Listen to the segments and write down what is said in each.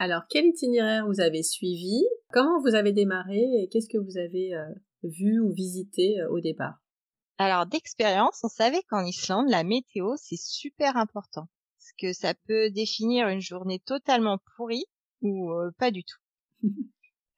Alors, quel itinéraire vous avez suivi? Comment vous avez démarré et qu'est-ce que vous avez euh, vu ou visité euh, au départ? Alors, d'expérience, on savait qu'en Islande, la météo, c'est super important. Parce que ça peut définir une journée totalement pourrie ou euh, pas du tout.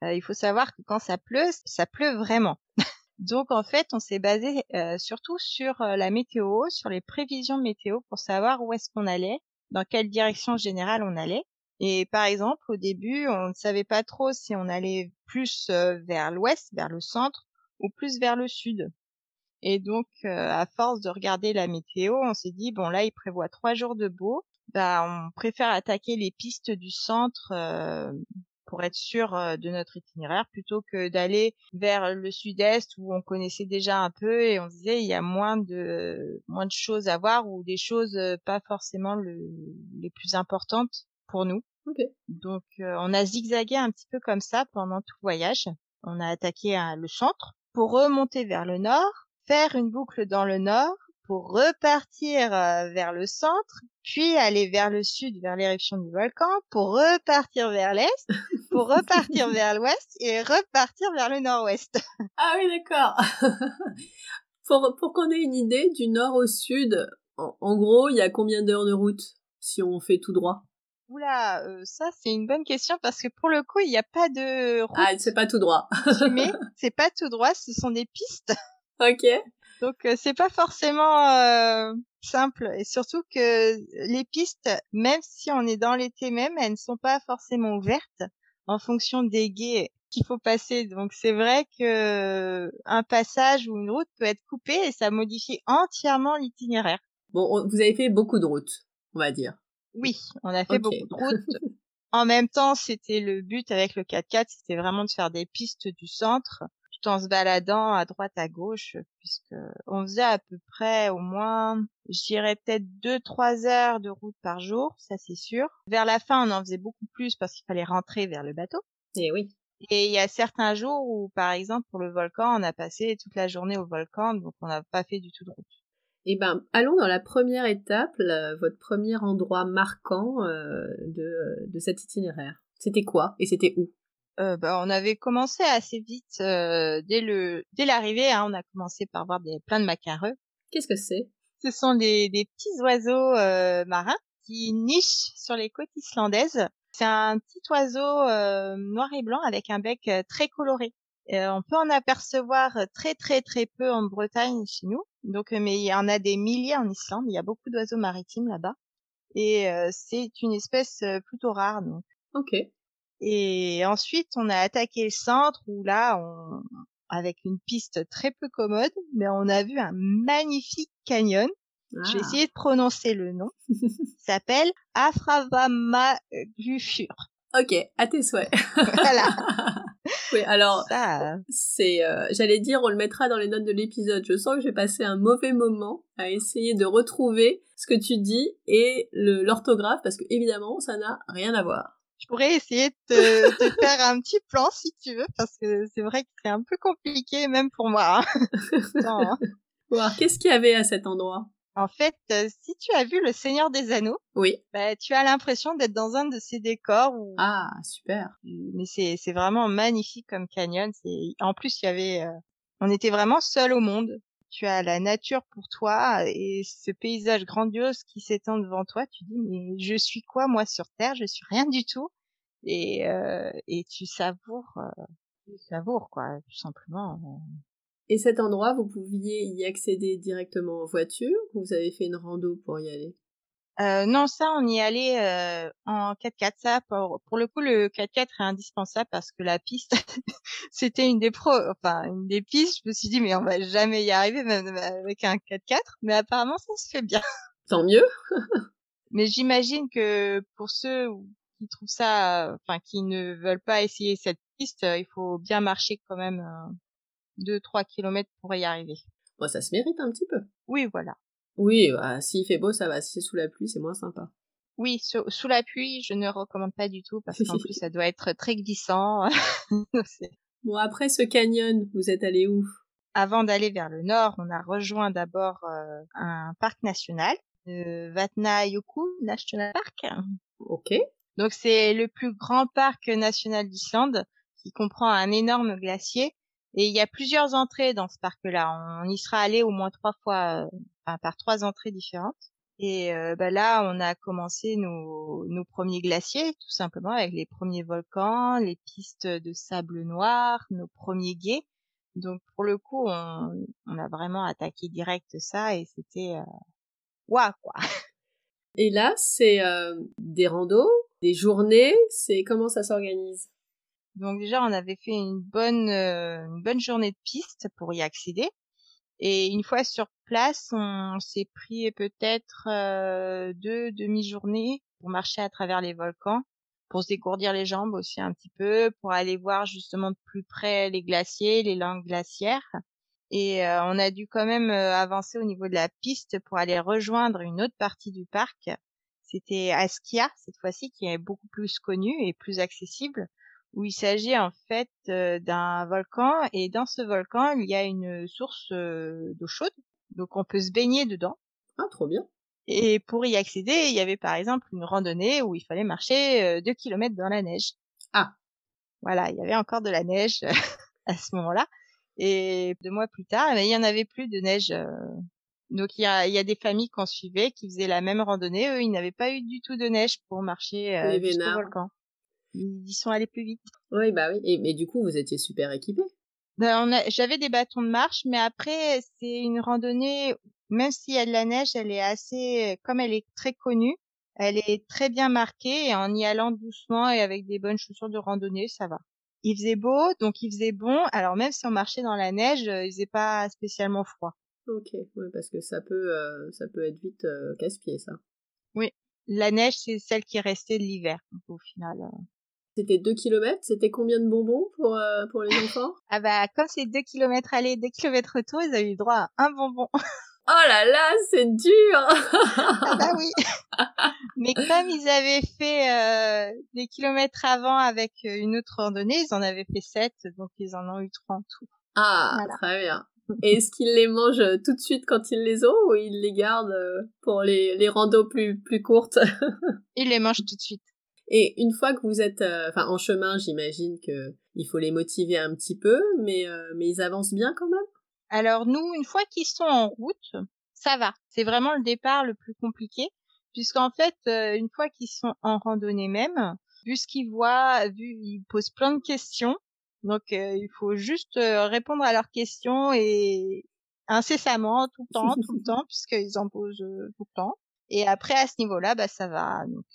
il faut savoir que quand ça pleut, ça pleut vraiment. Donc en fait, on s'est basé surtout sur la météo, sur les prévisions météo pour savoir où est-ce qu'on allait, dans quelle direction générale on allait. Et par exemple, au début, on ne savait pas trop si on allait plus vers l'ouest, vers le centre, ou plus vers le sud. Et donc, à force de regarder la météo, on s'est dit bon là, il prévoit trois jours de beau. Bah, on préfère attaquer les pistes du centre pour être sûr de notre itinéraire plutôt que d'aller vers le sud-est où on connaissait déjà un peu et on disait il y a moins de moins de choses à voir ou des choses pas forcément les plus importantes pour nous. Donc on a zigzagué un petit peu comme ça pendant tout le voyage. On a attaqué le centre pour remonter vers le nord, faire une boucle dans le nord pour repartir euh, vers le centre, puis aller vers le sud, vers l'éruption du volcan, pour repartir vers l'est, pour repartir vers l'ouest et repartir vers le nord-ouest. Ah oui, d'accord. pour pour qu'on ait une idée, du nord au sud, en, gros, il y a combien d'heures de route si on fait tout droit? Oula, euh, ça c'est une bonne question parce que pour le coup, il n'y a pas de route. Ah, c'est pas tout droit. mais c'est pas tout droit, ce sont des pistes. Ok. Donc euh, c'est pas forcément euh, simple et surtout que les pistes, même si on est dans l'été même, elles ne sont pas forcément ouvertes en fonction des guets qu'il faut passer. Donc c'est vrai que un passage ou une route peut être coupée et ça modifie entièrement l'itinéraire. Bon, vous avez fait beaucoup de routes, on va dire. Oui, on a fait beaucoup de routes. en même temps, c'était le but avec le 4x4, c'était vraiment de faire des pistes du centre en se baladant à droite à gauche puisque on faisait à peu près au moins je dirais peut-être deux trois heures de route par jour ça c'est sûr. Vers la fin on en faisait beaucoup plus parce qu'il fallait rentrer vers le bateau. Et eh oui. Et il y a certains jours où par exemple pour le volcan on a passé toute la journée au volcan donc on n'a pas fait du tout de route eh ben, allons dans la première étape, votre premier endroit marquant euh, de, de cet itinéraire. C'était quoi et c'était où? Euh, bah, on avait commencé assez vite euh, dès le dès l'arrivée. Hein, on a commencé par voir des plein de macareux. Qu'est-ce que c'est? Ce sont des, des petits oiseaux marins qui nichent sur les côtes islandaises. C'est un petit oiseau noir et blanc avec un bec très coloré. On peut en apercevoir très très très peu en Bretagne chez nous. Donc, mais il y en a des milliers en Islande. Il y a beaucoup d'oiseaux maritimes là-bas, et c'est une espèce plutôt rare. Donc. Ok. Et ensuite, on a attaqué le centre où là, on, avec une piste très peu commode, mais on a vu un magnifique canyon. J'ai ah. essayé de prononcer le nom. S'appelle Afravamagufur. Ok, à tes souhaits. voilà. oui, alors c'est, euh, j'allais dire, on le mettra dans les notes de l'épisode. Je sens que j'ai passé un mauvais moment à essayer de retrouver ce que tu dis et l'orthographe parce que évidemment, ça n'a rien à voir je pourrais essayer de te, faire un petit plan si tu veux, parce que c'est vrai que c'est un peu compliqué même pour moi. Hein. Qu'est-ce qu'il y avait à cet endroit? En fait, euh, si tu as vu Le Seigneur des Anneaux, oui, bah, tu as l'impression d'être dans un de ces décors. Où... Ah, super. Mais c'est c'est vraiment magnifique comme canyon. C'est en plus il y avait, euh, on était vraiment seul au monde tu as la nature pour toi et ce paysage grandiose qui s'étend devant toi, tu dis mais je suis quoi moi sur terre? Je suis rien du tout et euh, et tu savoures euh, tu savoures quoi tout simplement. Et cet endroit, vous pouviez y accéder directement en voiture ou vous avez fait une rando pour y aller? Euh, non, ça, on y allait euh, en 4x4. Ça, pour, pour le coup, le 4x4 est indispensable parce que la piste, c'était une des pro, enfin une des pistes. Je me suis dit, mais on va jamais y arriver même avec un 4x4. Mais apparemment, ça se fait bien. Tant mieux. mais j'imagine que pour ceux qui trouvent ça, enfin qui ne veulent pas essayer cette piste, il faut bien marcher quand même 2-3 km pour y arriver. Bon, ça se mérite un petit peu. Oui, voilà. Oui, bah, s'il fait beau, ça va. Si c'est sous la pluie, c'est moins sympa. Oui, sous, la pluie, je ne recommande pas du tout parce qu'en plus, ça doit être très glissant. bon, après ce canyon, vous êtes allé où? Avant d'aller vers le nord, on a rejoint d'abord euh, un parc national, le Vatnajökull National Park. Ok. Donc c'est le plus grand parc national d'Islande qui comprend un énorme glacier et il y a plusieurs entrées dans ce parc-là. On y sera allé au moins trois fois, euh, enfin, par trois entrées différentes. Et euh, bah là, on a commencé nos, nos premiers glaciers, tout simplement, avec les premiers volcans, les pistes de sable noir, nos premiers guets. Donc pour le coup, on, on a vraiment attaqué direct ça et c'était euh... waouh quoi. Et là, c'est euh, des randos, des journées, c'est comment ça s'organise? Donc déjà, on avait fait une bonne euh, une bonne journée de piste pour y accéder. Et une fois sur place, on s'est pris peut-être euh, deux demi-journées pour marcher à travers les volcans, pour se dégourdir les jambes aussi un petit peu, pour aller voir justement de plus près les glaciers, les langues glaciaires. Et euh, on a dû quand même avancer au niveau de la piste pour aller rejoindre une autre partie du parc. C'était Askia cette fois-ci qui est beaucoup plus connu et plus accessible où il s'agit en fait euh, d'un volcan et dans ce volcan il y a une source euh, d'eau chaude donc on peut se baigner dedans. Ah trop bien. Et pour y accéder il y avait par exemple une randonnée où il fallait marcher euh, deux kilomètres dans la neige. Ah. Voilà il y avait encore de la neige à ce moment-là et deux mois plus tard mais il y en avait plus de neige. Donc il y a, il y a des familles qu'on suivait qui faisaient la même randonnée. Eux, ils n'avaient pas eu du tout de neige pour marcher euh, jusqu'au volcan ils y sont allés plus vite. Oui, bah oui. Et, mais du coup, vous étiez super équipés. Ben, j'avais des bâtons de marche, mais après, c'est une randonnée, même s'il y a de la neige, elle est assez, comme elle est très connue, elle est très bien marquée, et en y allant doucement et avec des bonnes chaussures de randonnée, ça va. Il faisait beau, donc il faisait bon. Alors même si on marchait dans la neige, il faisait pas spécialement froid. Ok, oui, parce que ça peut, euh, ça peut être vite euh, casse-pied, ça. Oui, la neige, c'est celle qui est restée de l'hiver, au final. Euh. C'était 2 km, c'était combien de bonbons pour, euh, pour les enfants? Ah bah comme c'est 2 km aller, 2 km retour, ils avaient eu droit à un bonbon. Oh là là, c'est dur Ah bah oui Mais comme ils avaient fait euh, des kilomètres avant avec euh, une autre randonnée, ils en avaient fait 7, donc ils en ont eu 3 en tout. Ah, très bien. Et est-ce qu'ils les mangent tout de suite quand ils les ont ou ils les gardent pour les, les randos plus, plus courtes? Ils les mangent tout de suite. Et une fois que vous êtes, euh, enfin en chemin, j'imagine que il faut les motiver un petit peu, mais euh, mais ils avancent bien quand même. Alors nous, une fois qu'ils sont en route, ça va. C'est vraiment le départ le plus compliqué, puisqu'en fait, euh, une fois qu'ils sont en randonnée même, vu ce qu'ils voient, vu ils posent plein de questions, donc il faut juste répondre à leurs questions et incessamment, tout le temps, tout le temps, puisqu'ils en posent tout le temps. Et après à ce niveau-là, bah ça va. Donc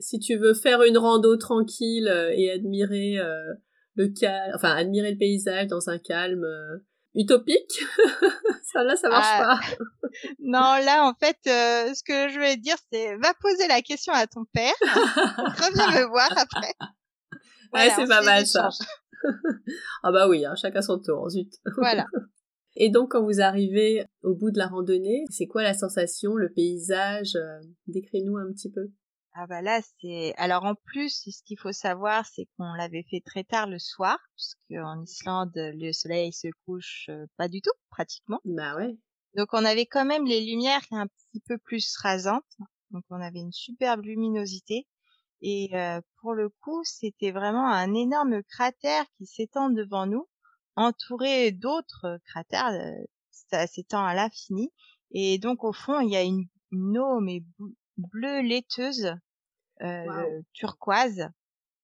si tu veux faire une rando tranquille euh, et admirer euh, le calme, enfin admirer le paysage dans un calme euh, utopique, ça là ça marche ah. pas. non, là en fait, ce que je voulais dire, c'est va poser la question à ton père, reviens me voir après. ouais, c'est pas mal ça. ah bah oui, hein, chacun son tour, zut. Voilà. Et donc quand vous arrivez au bout de la randonnée, c'est quoi la sensation, le paysage Décris-nous un petit peu. Ah bah là c'est alors en plus ce qu'il faut savoir c'est qu'on l'avait fait très tard le soir puisque en Islande le soleil se couche euh, pas du tout pratiquement. Bah ouais. Donc on avait quand même les lumières un petit peu plus rasantes donc on avait une superbe luminosité et euh, pour le coup c'était vraiment un énorme cratère qui s'étend devant nous entouré d'autres cratères euh, ça s'étend à l'infini et donc au fond il y a une, une eau mais bleue laiteuse, euh, turquoise,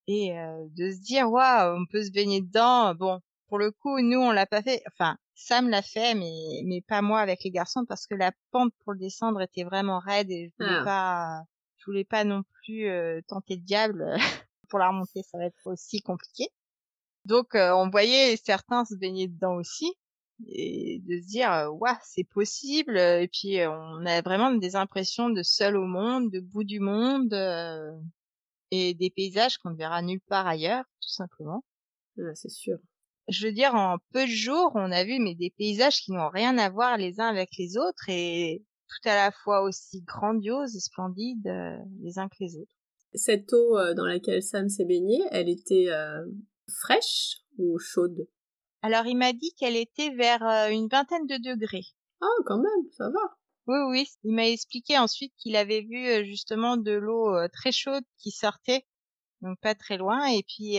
et euh, de se dire waouh, on peut se baigner dedans. Bon, pour le coup, nous on l'a pas fait. Enfin, Sam l'a fait, mais mais pas moi avec les garçons parce que la pente pour le descendre était vraiment raide et je voulais ah. pas, je voulais pas non plus euh, tenter le diable pour la remonter, ça va être aussi compliqué. Donc on voyait certains se baigner dedans aussi et de se dire waouh c'est possible et puis on a vraiment des impressions de seul au monde de bout du monde et des paysages qu'on ne verra nulle part ailleurs tout simplement. C'est sûr. Je veux dire en peu de jours on a vu mais des paysages qui n'ont rien à voir les uns avec les autres et tout à la fois aussi grandioses et splendides les uns que les autres. Cette eau dans laquelle Sam s'est baigné elle était fraîche ou chaude? Alors il m'a dit qu'elle était vers euh, une vingtaine de degrés. Ah, quand même, ça va. Oui, oui. Il m'a expliqué ensuite qu'il avait vu justement de l'eau très chaude qui sortait, donc pas très loin, et puis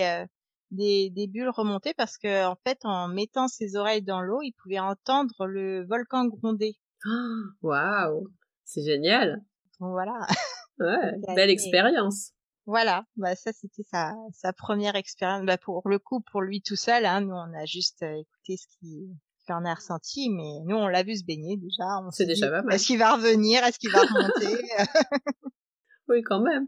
des, des bulles remonter parce que en fait, en mettant ses oreilles dans l'eau, il pouvait entendre le volcan gronder. Waouh, c'est génial. voilà. Ouais, belle expérience. Voilà, bah ça c'était sa, sa première expérience. Bah pour le coup, pour lui tout seul, hein, nous on a juste écouté ce qui en a ressenti, mais nous on l'a vu se baigner déjà. C'est déjà pas mal. Est-ce qu'il va revenir? Est-ce qu'il va remonter? Oui, quand même.